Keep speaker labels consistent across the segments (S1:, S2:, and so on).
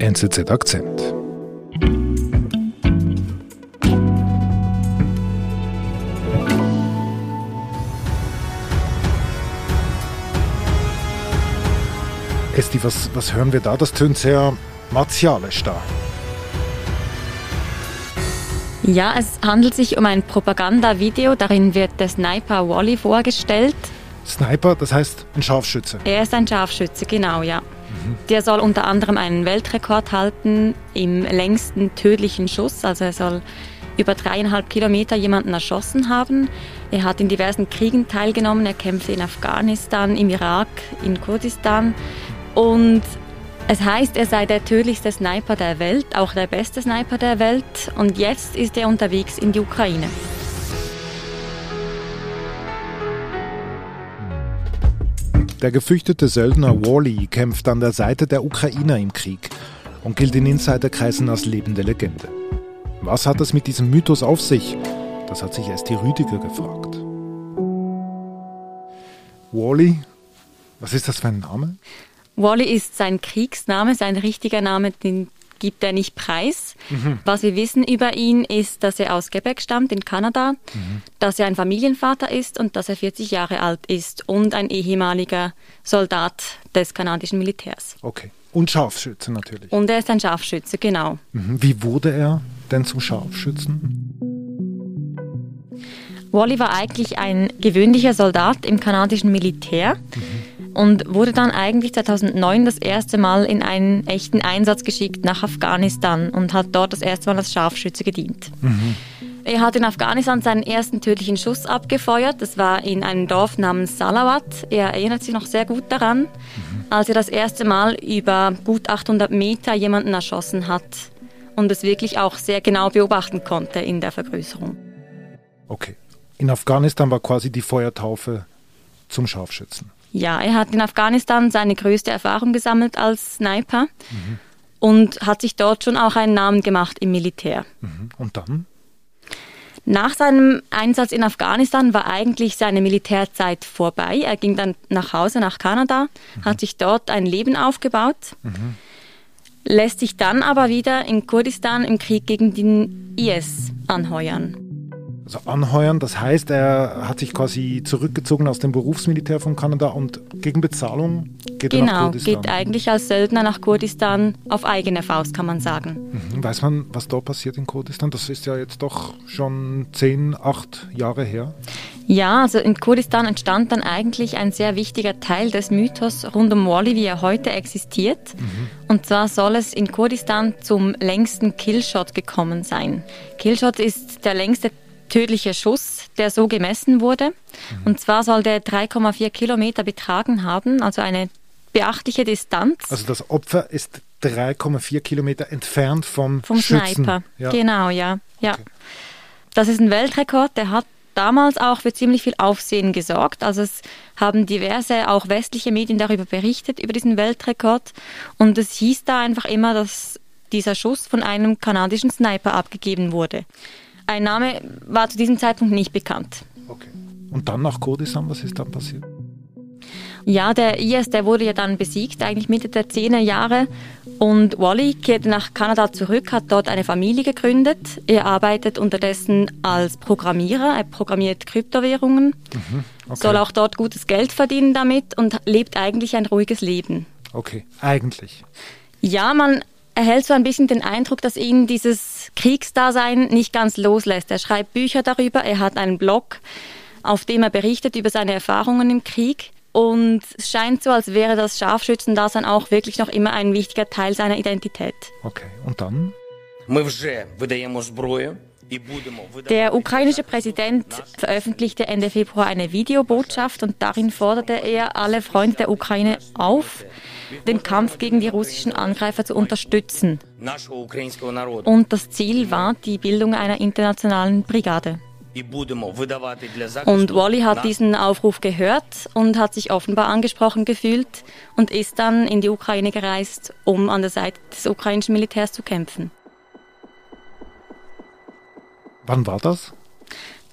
S1: NZZ Akzent. Esti, was, was hören wir da? Das tönt sehr martialisch da.
S2: Ja, es handelt sich um ein Propagandavideo. Darin wird der Sniper Wally vorgestellt.
S1: Sniper, das heißt ein Scharfschütze.
S2: Er ist ein Scharfschütze, genau, ja. Der soll unter anderem einen Weltrekord halten im längsten tödlichen Schuss. Also er soll über dreieinhalb Kilometer jemanden erschossen haben. Er hat in diversen Kriegen teilgenommen. Er kämpfte in Afghanistan, im Irak, in Kurdistan. Und es heißt, er sei der tödlichste Sniper der Welt, auch der beste Sniper der Welt. Und jetzt ist er unterwegs in die Ukraine.
S1: Der gefürchtete Söldner Wally kämpft an der Seite der Ukrainer im Krieg und gilt in Insiderkreisen als lebende Legende. Was hat es mit diesem Mythos auf sich? Das hat sich Esti Rüdiger gefragt. Wally, was ist das für ein Name?
S2: Wally ist sein Kriegsname, sein richtiger Name, den gibt er nicht preis. Mhm. Was wir wissen über ihn ist, dass er aus Quebec stammt in Kanada, mhm. dass er ein Familienvater ist und dass er 40 Jahre alt ist und ein ehemaliger Soldat des kanadischen Militärs.
S1: Okay. Und Scharfschütze natürlich.
S2: Und er ist ein Scharfschütze, genau.
S1: Mhm. Wie wurde er denn zum Scharfschützen?
S2: Wally war eigentlich ein gewöhnlicher Soldat im kanadischen Militär. Mhm und wurde dann eigentlich 2009 das erste Mal in einen echten Einsatz geschickt nach Afghanistan und hat dort das erste Mal als Scharfschütze gedient. Mhm. Er hat in Afghanistan seinen ersten tödlichen Schuss abgefeuert. Das war in einem Dorf namens Salawat. Er erinnert sich noch sehr gut daran, mhm. als er das erste Mal über gut 800 Meter jemanden erschossen hat und es wirklich auch sehr genau beobachten konnte in der Vergrößerung.
S1: Okay. In Afghanistan war quasi die Feuertaufe zum Scharfschützen.
S2: Ja, er hat in Afghanistan seine größte Erfahrung gesammelt als Sniper mhm. und hat sich dort schon auch einen Namen gemacht im Militär.
S1: Mhm. Und dann?
S2: Nach seinem Einsatz in Afghanistan war eigentlich seine Militärzeit vorbei. Er ging dann nach Hause, nach Kanada, mhm. hat sich dort ein Leben aufgebaut, mhm. lässt sich dann aber wieder in Kurdistan im Krieg gegen den IS anheuern
S1: also anheuern. Das heißt, er hat sich quasi zurückgezogen aus dem Berufsmilitär von Kanada und gegen Bezahlung geht
S2: genau,
S1: er nach Kurdistan.
S2: Genau, geht eigentlich als Söldner nach Kurdistan auf eigene Faust, kann man sagen.
S1: Mhm. Weiß man, was dort passiert in Kurdistan? Das ist ja jetzt doch schon zehn, acht Jahre her.
S2: Ja, also in Kurdistan entstand dann eigentlich ein sehr wichtiger Teil des Mythos rund um Wally, wie er heute existiert. Mhm. Und zwar soll es in Kurdistan zum längsten Killshot gekommen sein. Killshot ist der längste tödlicher Schuss, der so gemessen wurde. Mhm. Und zwar soll der 3,4 Kilometer betragen haben, also eine beachtliche Distanz.
S1: Also das Opfer ist 3,4 Kilometer entfernt vom,
S2: vom
S1: Schützen.
S2: Sniper. Ja. Genau, ja. ja. Okay. Das ist ein Weltrekord, der hat damals auch für ziemlich viel Aufsehen gesorgt. Also es haben diverse, auch westliche Medien darüber berichtet, über diesen Weltrekord. Und es hieß da einfach immer, dass dieser Schuss von einem kanadischen Sniper abgegeben wurde. Ein Name war zu diesem Zeitpunkt nicht bekannt.
S1: Okay. Und dann nach Kurdistan, was ist dann passiert?
S2: Ja, der IS, der wurde ja dann besiegt, eigentlich Mitte der 10er Jahre. Und Wally kehrte nach Kanada zurück, hat dort eine Familie gegründet. Er arbeitet unterdessen als Programmierer, er programmiert Kryptowährungen, mhm, okay. soll auch dort gutes Geld verdienen damit und lebt eigentlich ein ruhiges Leben.
S1: Okay, eigentlich.
S2: Ja, man erhält so ein bisschen den Eindruck, dass ihn dieses Kriegsdasein nicht ganz loslässt. Er schreibt Bücher darüber, er hat einen Blog, auf dem er berichtet über seine Erfahrungen im Krieg. Und es scheint so, als wäre das Scharfschützendasein auch wirklich noch immer ein wichtiger Teil seiner Identität.
S1: Okay, und dann?
S2: Der ukrainische Präsident veröffentlichte Ende Februar eine Videobotschaft und darin forderte er alle Freunde der Ukraine auf, den Kampf gegen die russischen Angreifer zu unterstützen. Und das Ziel war die Bildung einer internationalen Brigade. Und Wally hat diesen Aufruf gehört und hat sich offenbar angesprochen gefühlt und ist dann in die Ukraine gereist, um an der Seite des ukrainischen Militärs zu kämpfen.
S1: Wann war das?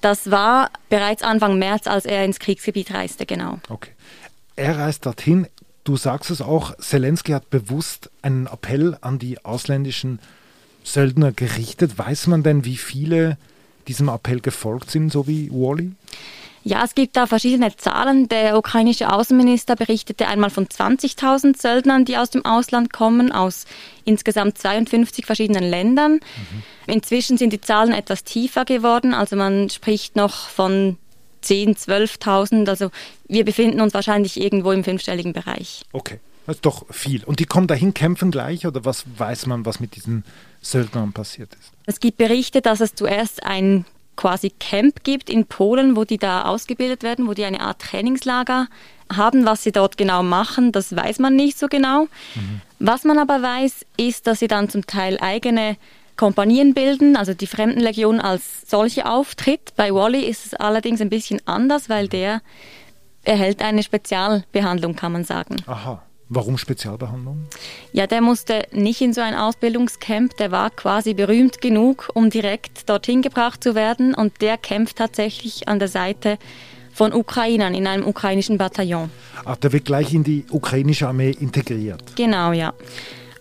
S2: Das war bereits Anfang März, als er ins Kriegsgebiet reiste, genau.
S1: Okay. Er reist dorthin du sagst es auch, Zelensky hat bewusst einen Appell an die ausländischen Söldner gerichtet. Weiß man denn, wie viele diesem Appell gefolgt sind, so wie Wally?
S2: Ja, es gibt da verschiedene Zahlen. Der ukrainische Außenminister berichtete einmal von 20.000 Söldnern, die aus dem Ausland kommen, aus insgesamt 52 verschiedenen Ländern. Mhm. Inzwischen sind die Zahlen etwas tiefer geworden, also man spricht noch von 10.000, 12.000. Also wir befinden uns wahrscheinlich irgendwo im fünfstelligen Bereich.
S1: Okay, das ist doch viel. Und die kommen dahin, kämpfen gleich oder was weiß man, was mit diesen Söldnern passiert ist?
S2: Es gibt Berichte, dass es zuerst ein quasi Camp gibt in Polen, wo die da ausgebildet werden, wo die eine Art Trainingslager haben. Was sie dort genau machen, das weiß man nicht so genau. Mhm. Was man aber weiß, ist, dass sie dann zum Teil eigene Kompanien bilden, also die Fremdenlegion als solche auftritt. Bei Wally ist es allerdings ein bisschen anders, weil der erhält eine Spezialbehandlung, kann man sagen.
S1: Aha. Warum Spezialbehandlung?
S2: Ja, der musste nicht in so ein Ausbildungscamp. Der war quasi berühmt genug, um direkt dorthin gebracht zu werden. Und der kämpft tatsächlich an der Seite von Ukrainern in einem ukrainischen Bataillon.
S1: Ach, der wird gleich in die ukrainische Armee integriert.
S2: Genau, ja.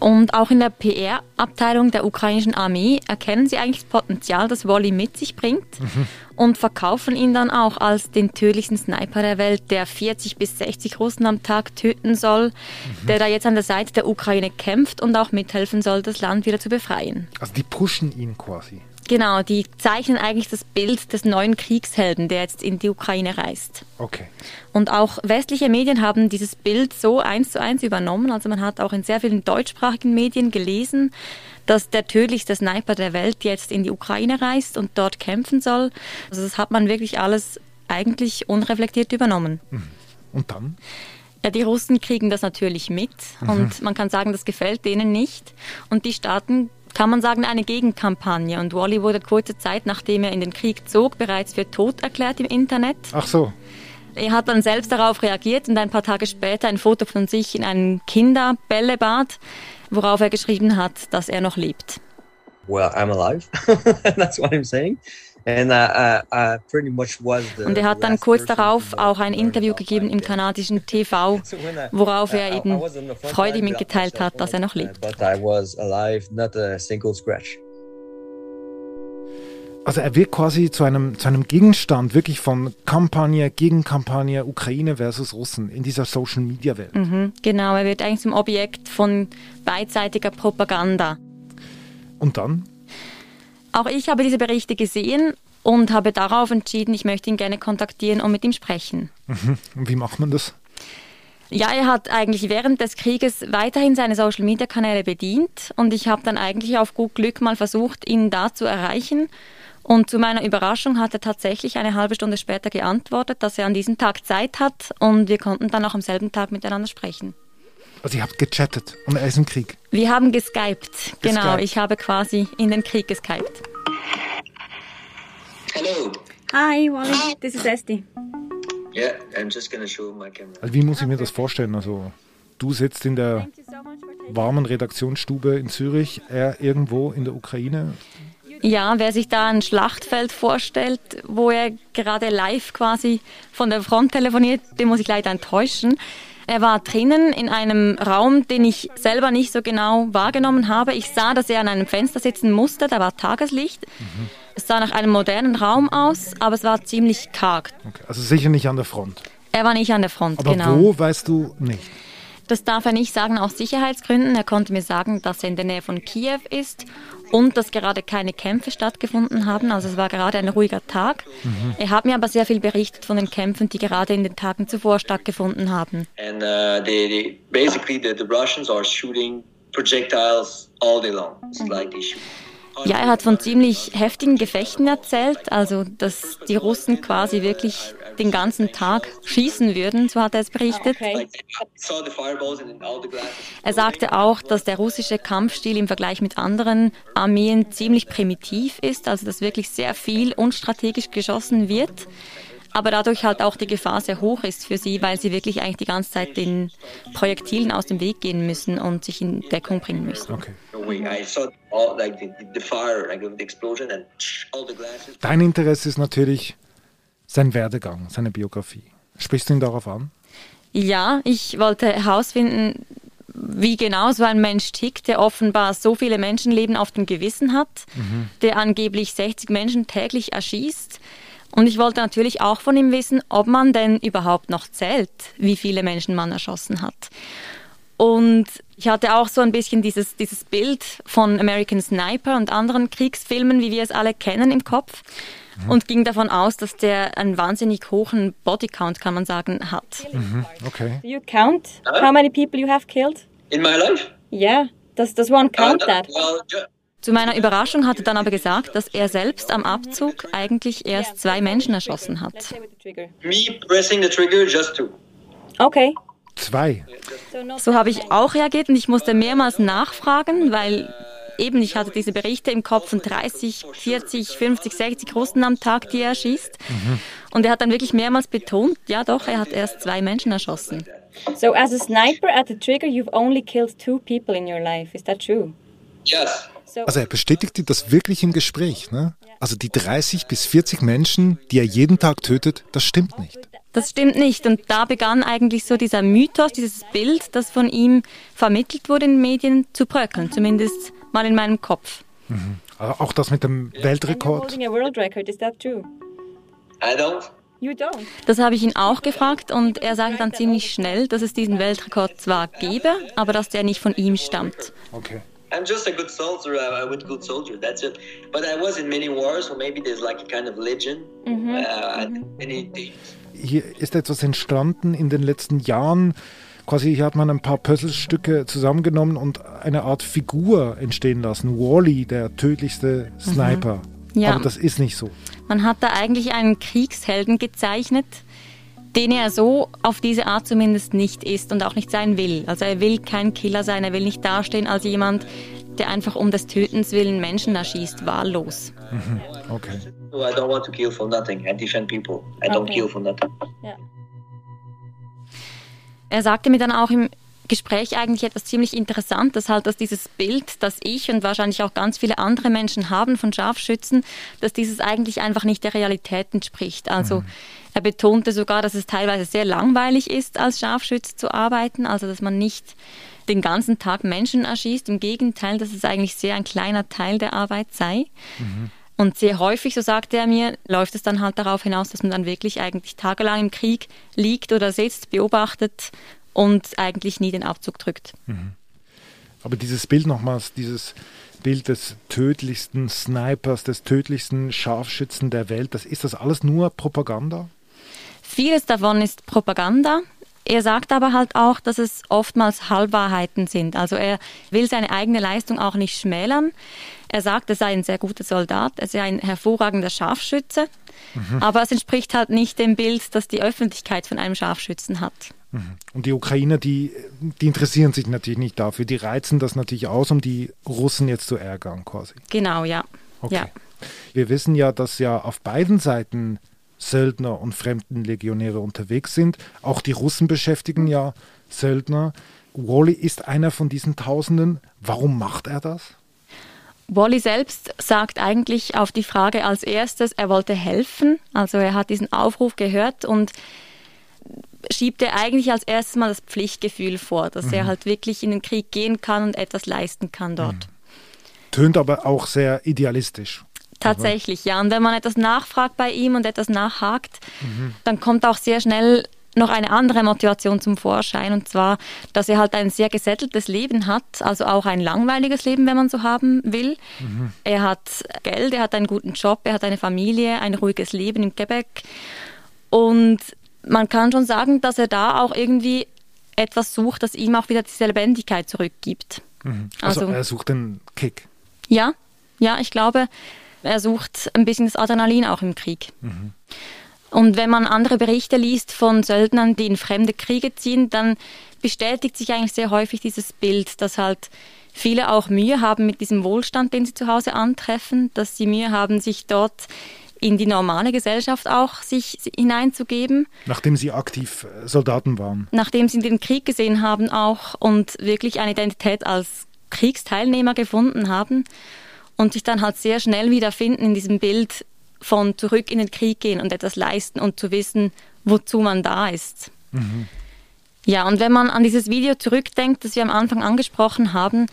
S2: Und auch in der PR-Abteilung der ukrainischen Armee erkennen sie eigentlich das Potenzial, das Wally mit sich bringt mhm. und verkaufen ihn dann auch als den tödlichsten Sniper der Welt, der 40 bis 60 Russen am Tag töten soll, mhm. der da jetzt an der Seite der Ukraine kämpft und auch mithelfen soll, das Land wieder zu befreien.
S1: Also die pushen ihn quasi.
S2: Genau, die zeichnen eigentlich das Bild des neuen Kriegshelden, der jetzt in die Ukraine reist.
S1: Okay.
S2: Und auch westliche Medien haben dieses Bild so eins zu eins übernommen. Also man hat auch in sehr vielen deutschsprachigen Medien gelesen, dass der tödlichste Sniper der Welt jetzt in die Ukraine reist und dort kämpfen soll. Also das hat man wirklich alles eigentlich unreflektiert übernommen.
S1: Mhm. Und dann?
S2: Ja, die Russen kriegen das natürlich mit mhm. und man kann sagen, das gefällt denen nicht. Und die starten kann man sagen, eine Gegenkampagne. Und Wally wurde kurze Zeit, nachdem er in den Krieg zog, bereits für tot erklärt im Internet.
S1: Ach so.
S2: Er hat dann selbst darauf reagiert und ein paar Tage später ein Foto von sich in einem Kinderbällebad, worauf er geschrieben hat, dass er noch lebt.
S3: Well, I'm alive. That's what I'm saying.
S2: Und er hat dann kurz darauf auch ein Interview gegeben im kanadischen TV, worauf er eben freudig mitgeteilt hat, dass er noch lebt.
S1: Also er wird quasi zu einem, zu einem Gegenstand wirklich von Kampagne, Gegenkampagne, Ukraine versus Russen in dieser Social-Media-Welt.
S2: Mhm, genau, er wird eigentlich zum Objekt von beidseitiger Propaganda.
S1: Und dann?
S2: Auch ich habe diese Berichte gesehen und habe darauf entschieden, ich möchte ihn gerne kontaktieren und mit ihm sprechen.
S1: Mhm. Wie macht man das?
S2: Ja, er hat eigentlich während des Krieges weiterhin seine Social-Media-Kanäle bedient und ich habe dann eigentlich auf gut Glück mal versucht, ihn da zu erreichen. Und zu meiner Überraschung hat er tatsächlich eine halbe Stunde später geantwortet, dass er an diesem Tag Zeit hat und wir konnten dann auch am selben Tag miteinander sprechen.
S1: Also ihr habt gechattet und er ist im Krieg?
S2: Wir haben geskypt, genau. Ich habe quasi in den Krieg geskypt.
S4: Hello.
S2: Hi, Wally. This is Esti.
S4: Yeah, I'm just gonna show my camera.
S1: Also wie muss ich mir das vorstellen? Also du sitzt in der warmen Redaktionsstube in Zürich, er irgendwo in der Ukraine.
S2: Ja, wer sich da ein Schlachtfeld vorstellt, wo er gerade live quasi von der Front telefoniert, den muss ich leider enttäuschen. Er war drinnen in einem Raum, den ich selber nicht so genau wahrgenommen habe. Ich sah, dass er an einem Fenster sitzen musste, da war Tageslicht. Mhm. Es sah nach einem modernen Raum aus, aber es war ziemlich karg.
S1: Okay, also sicher nicht an der Front.
S2: Er war nicht an der Front,
S1: aber
S2: genau.
S1: wo weißt du nicht?
S2: Das darf er nicht sagen aus Sicherheitsgründen. Er konnte mir sagen, dass er in der Nähe von Kiew ist und dass gerade keine Kämpfe stattgefunden haben. Also es war gerade ein ruhiger Tag. Mhm. Er hat mir aber sehr viel berichtet von den Kämpfen, die gerade in den Tagen zuvor stattgefunden haben.
S4: And uh, they, they, basically the, the Russians are shooting projectiles all day long. It's like they shoot
S2: ja, er hat von ziemlich heftigen Gefechten erzählt, also dass die Russen quasi wirklich den ganzen Tag schießen würden, so hat er es berichtet. Er sagte auch, dass der russische Kampfstil im Vergleich mit anderen Armeen ziemlich primitiv ist, also dass wirklich sehr viel unstrategisch geschossen wird aber dadurch halt auch die Gefahr sehr hoch ist für sie, weil sie wirklich eigentlich die ganze Zeit den Projektilen aus dem Weg gehen müssen und sich in Deckung bringen müssen.
S1: Okay. Dein Interesse ist natürlich sein Werdegang, seine Biografie. Sprichst du ihn darauf an?
S2: Ja, ich wollte herausfinden, wie genau so ein Mensch tickt, der offenbar so viele Menschenleben auf dem Gewissen hat, mhm. der angeblich 60 Menschen täglich erschießt. Und ich wollte natürlich auch von ihm wissen, ob man denn überhaupt noch zählt, wie viele Menschen man erschossen hat. Und ich hatte auch so ein bisschen dieses, dieses Bild von American Sniper und anderen Kriegsfilmen, wie wir es alle kennen, im Kopf. Mhm. Und ging davon aus, dass der einen wahnsinnig hohen Bodycount, kann man sagen, hat.
S1: Mhm. Okay.
S2: Do you count how many people you have killed?
S4: In my life?
S2: Yeah. Does, does one count uh, that? Zu meiner Überraschung hat er dann aber gesagt, dass er selbst am Abzug eigentlich erst zwei Menschen erschossen hat.
S4: Me pressing the trigger, just two.
S2: Okay.
S1: Zwei.
S2: So habe ich auch reagiert und ich musste mehrmals nachfragen, weil eben ich hatte diese Berichte im Kopf von 30, 40, 50, 60 Russen am Tag, die er schießt. Mhm. Und er hat dann wirklich mehrmals betont, ja doch, er hat erst zwei Menschen erschossen. So as a sniper at the trigger, you've only killed two people in your life. Is that true?
S4: Yes.
S1: Also er bestätigte das wirklich im Gespräch. Ne? Also die 30 bis 40 Menschen, die er jeden Tag tötet, das stimmt nicht.
S2: Das stimmt nicht. Und da begann eigentlich so dieser Mythos, dieses Bild, das von ihm vermittelt wurde in den Medien, zu bröckeln. Zumindest mal in meinem Kopf.
S1: Mhm. Auch das mit dem Weltrekord.
S4: I don't.
S2: Das habe ich ihn auch gefragt und er sagte dann ziemlich schnell, dass es diesen Weltrekord zwar gebe, aber dass der nicht von ihm stammt.
S1: Okay.
S4: I'm just a good soldier. I'm a good soldier. That's it. But I was in many wars, so maybe there's like a kind of legend. Mhm. Uh, many things.
S1: Hier ist etwas entstanden in den letzten Jahren. Quasi hier hat man ein paar Puzzlestücke zusammengenommen und eine Art Figur entstehen lassen. Wally, der tödlichste Sniper. Mhm. Ja. Aber das ist nicht so.
S2: Man hat da eigentlich einen Kriegshelden gezeichnet, den er so auf diese Art zumindest nicht ist und auch nicht sein will. Also er will kein Killer sein, er will nicht dastehen als jemand, der einfach um des Tötens willen Menschen erschießt, wahllos.
S1: Mhm. Okay.
S4: I don't want to kill for nothing. I defend people. I don't okay. kill for nothing. Ja.
S2: Er sagte mir dann auch im Gespräch eigentlich etwas ziemlich Interessantes, halt, dass dieses Bild, das ich und wahrscheinlich auch ganz viele andere Menschen haben von Scharfschützen, dass dieses eigentlich einfach nicht der Realität entspricht. Also mhm. Er betonte sogar, dass es teilweise sehr langweilig ist, als Scharfschütze zu arbeiten, also dass man nicht den ganzen Tag Menschen erschießt. Im Gegenteil, dass es eigentlich sehr ein kleiner Teil der Arbeit sei. Mhm. Und sehr häufig, so sagte er mir, läuft es dann halt darauf hinaus, dass man dann wirklich eigentlich tagelang im Krieg liegt oder sitzt, beobachtet und eigentlich nie den Abzug drückt. Mhm.
S1: Aber dieses Bild nochmals, dieses Bild des tödlichsten Snipers, des tödlichsten Scharfschützen der Welt, das ist das alles nur Propaganda?
S2: Vieles davon ist Propaganda. Er sagt aber halt auch, dass es oftmals Halbwahrheiten sind. Also er will seine eigene Leistung auch nicht schmälern. Er sagt, er sei ein sehr guter Soldat, er sei ein hervorragender Scharfschütze. Mhm. Aber es entspricht halt nicht dem Bild, das die Öffentlichkeit von einem Scharfschützen hat.
S1: Mhm. Und die Ukrainer, die, die interessieren sich natürlich nicht dafür. Die reizen das natürlich aus, um die Russen jetzt zu ärgern, quasi.
S2: Genau, ja.
S1: Okay.
S2: ja.
S1: Wir wissen ja, dass ja auf beiden Seiten Söldner und Fremdenlegionäre unterwegs sind. Auch die Russen beschäftigen ja Söldner. Wally ist einer von diesen Tausenden. Warum macht er das?
S2: Wally selbst sagt eigentlich auf die Frage als erstes, er wollte helfen. Also er hat diesen Aufruf gehört und schiebt er eigentlich als erstes mal das Pflichtgefühl vor, dass mhm. er halt wirklich in den Krieg gehen kann und etwas leisten kann dort. Mhm.
S1: Tönt aber auch sehr idealistisch.
S2: Tatsächlich, ja. Und wenn man etwas nachfragt bei ihm und etwas nachhakt, mhm. dann kommt auch sehr schnell noch eine andere Motivation zum Vorschein und zwar, dass er halt ein sehr gesätteltes Leben hat, also auch ein langweiliges Leben, wenn man so haben will. Mhm. Er hat Geld, er hat einen guten Job, er hat eine Familie, ein ruhiges Leben im Quebec und man kann schon sagen, dass er da auch irgendwie etwas sucht, das ihm auch wieder diese Lebendigkeit zurückgibt.
S1: Mhm. Also, also er sucht den Kick.
S2: Ja, ja, ich glaube, er sucht ein bisschen das Adrenalin auch im Krieg. Mhm. Und wenn man andere Berichte liest von Söldnern, die in fremde Kriege ziehen, dann bestätigt sich eigentlich sehr häufig dieses Bild, dass halt viele auch Mühe haben mit diesem Wohlstand, den sie zu Hause antreffen, dass sie Mühe haben, sich dort in die normale Gesellschaft auch sich hineinzugeben.
S1: Nachdem Sie aktiv äh, Soldaten waren.
S2: Nachdem Sie den Krieg gesehen haben auch und wirklich eine Identität als Kriegsteilnehmer gefunden haben und sich dann halt sehr schnell wiederfinden in diesem Bild von zurück in den Krieg gehen und etwas leisten und zu wissen, wozu man da ist. Mhm. Ja, und wenn man an dieses Video zurückdenkt, das wir am Anfang angesprochen haben,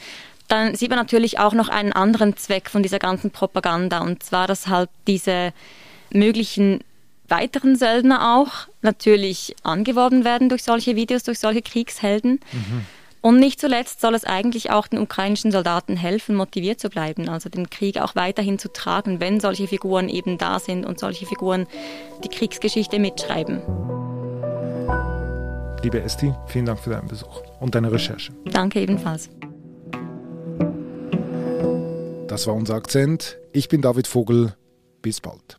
S2: dann sieht man natürlich auch noch einen anderen Zweck von dieser ganzen Propaganda. Und zwar, dass halt diese möglichen weiteren Söldner auch natürlich angeworben werden durch solche Videos, durch solche Kriegshelden. Mhm. Und nicht zuletzt soll es eigentlich auch den ukrainischen Soldaten helfen, motiviert zu bleiben, also den Krieg auch weiterhin zu tragen, wenn solche Figuren eben da sind und solche Figuren die Kriegsgeschichte mitschreiben.
S1: Liebe Esti, vielen Dank für deinen Besuch und deine Recherche.
S2: Danke ebenfalls.
S1: Das war unser Akzent. Ich bin David Vogel. Bis bald.